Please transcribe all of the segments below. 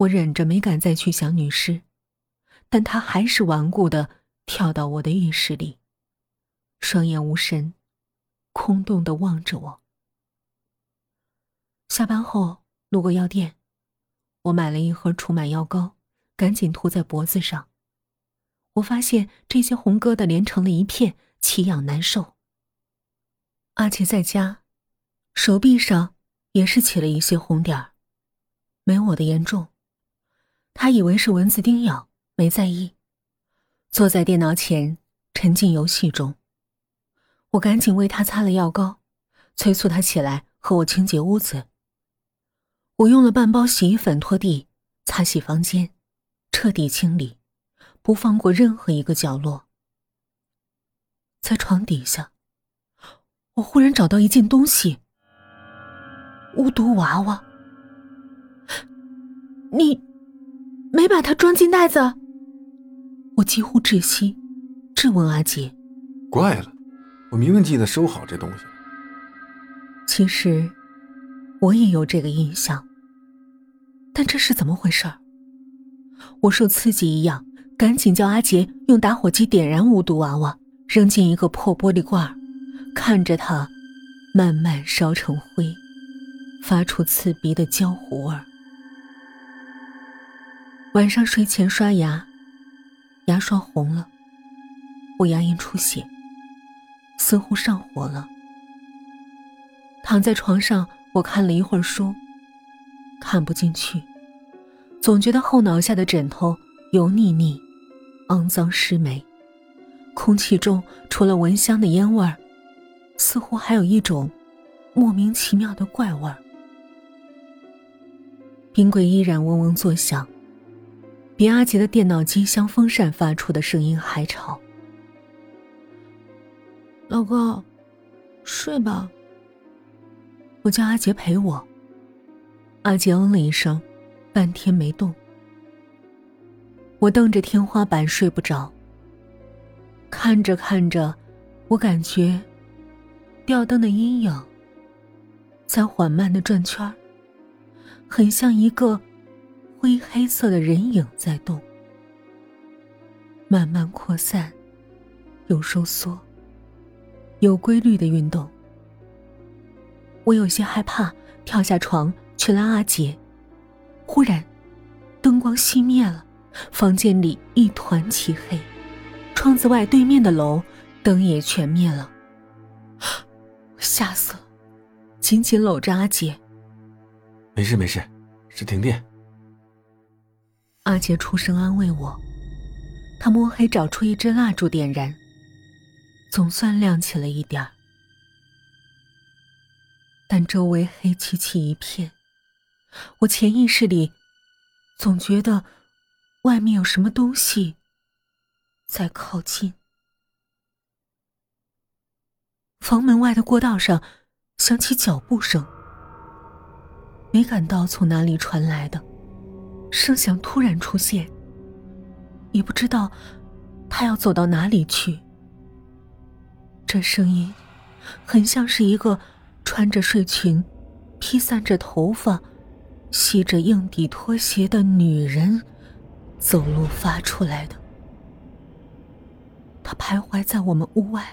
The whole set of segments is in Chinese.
我忍着没敢再去想女尸，但她还是顽固的跳到我的浴室里，双眼无神，空洞的望着我。下班后路过药店，我买了一盒除螨药膏，赶紧涂在脖子上。我发现这些红疙瘩连成了一片，奇痒难受。阿杰在家，手臂上也是起了一些红点儿，没我的严重。他以为是蚊子叮咬，没在意，坐在电脑前沉浸游戏中。我赶紧为他擦了药膏，催促他起来和我清洁屋子。我用了半包洗衣粉拖地、擦洗房间，彻底清理，不放过任何一个角落。在床底下，我忽然找到一件东西——巫毒娃娃。你没把它装进袋子？我几乎窒息，质问阿杰：“怪了，我明明记得收好这东西。”其实，我也有这个印象。但这是怎么回事儿？我受刺激一样，赶紧叫阿杰用打火机点燃无毒娃娃，扔进一个破玻璃罐看着它慢慢烧成灰，发出刺鼻的焦糊味儿。晚上睡前刷牙，牙刷红了，我牙龈出血，似乎上火了。躺在床上，我看了一会儿书。看不进去，总觉得后脑下的枕头油腻腻、肮脏湿霉，空气中除了蚊香的烟味儿，似乎还有一种莫名其妙的怪味儿。冰柜依然嗡嗡作响，比阿杰的电脑机箱风扇发出的声音还吵。老公，睡吧。我叫阿杰陪我。阿杰嗯了一声，半天没动。我瞪着天花板睡不着。看着看着，我感觉吊灯的阴影在缓慢的转圈很像一个灰黑色的人影在动，慢慢扩散，又收缩，有规律的运动。我有些害怕，跳下床。去拉阿杰，忽然，灯光熄灭了，房间里一团漆黑，窗子外对面的楼灯也全灭了，吓死了，紧紧搂着阿杰。没事没事，是停电。阿杰出声安慰我，他摸黑找出一支蜡烛点燃，总算亮起了一点儿，但周围黑漆漆一片。我潜意识里，总觉得外面有什么东西在靠近。房门外的过道上响起脚步声，没感到从哪里传来的，声响突然出现，也不知道他要走到哪里去。这声音很像是一个穿着睡裙、披散着头发。系着硬底拖鞋的女人走路发出来的。她徘徊在我们屋外。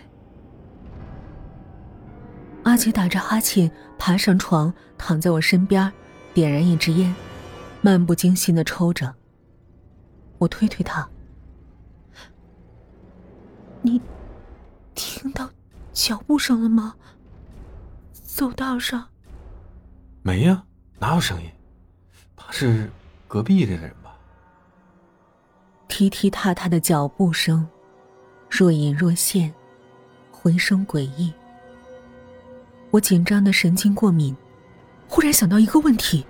阿杰打着哈欠爬上床，躺在我身边，点燃一支烟，漫不经心的抽着。我推推他：“你听到脚步声了吗？走道上？没呀，哪有声音？”怕是隔壁的人吧？踢踢踏踏的脚步声，若隐若现，回声诡异。我紧张的神经过敏，忽然想到一个问题：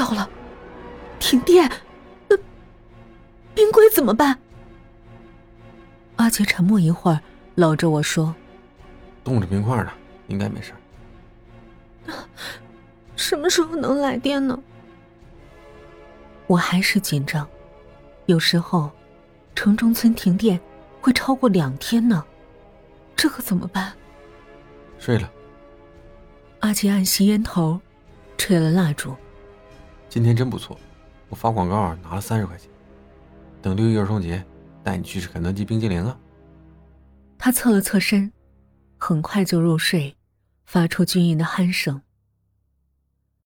糟了，停电，那冰柜怎么办？阿杰沉默一会儿，搂着我说：“冻着冰块呢，应该没事。”什么时候能来电呢？我还是紧张。有时候，城中村停电会超过两天呢，这可怎么办？睡了。阿杰按吸烟头，吹了蜡烛，今天真不错，我发广告拿了三十块钱。等六一儿童节，带你去吃肯德基冰激凌啊。他侧了侧身，很快就入睡，发出均匀的鼾声。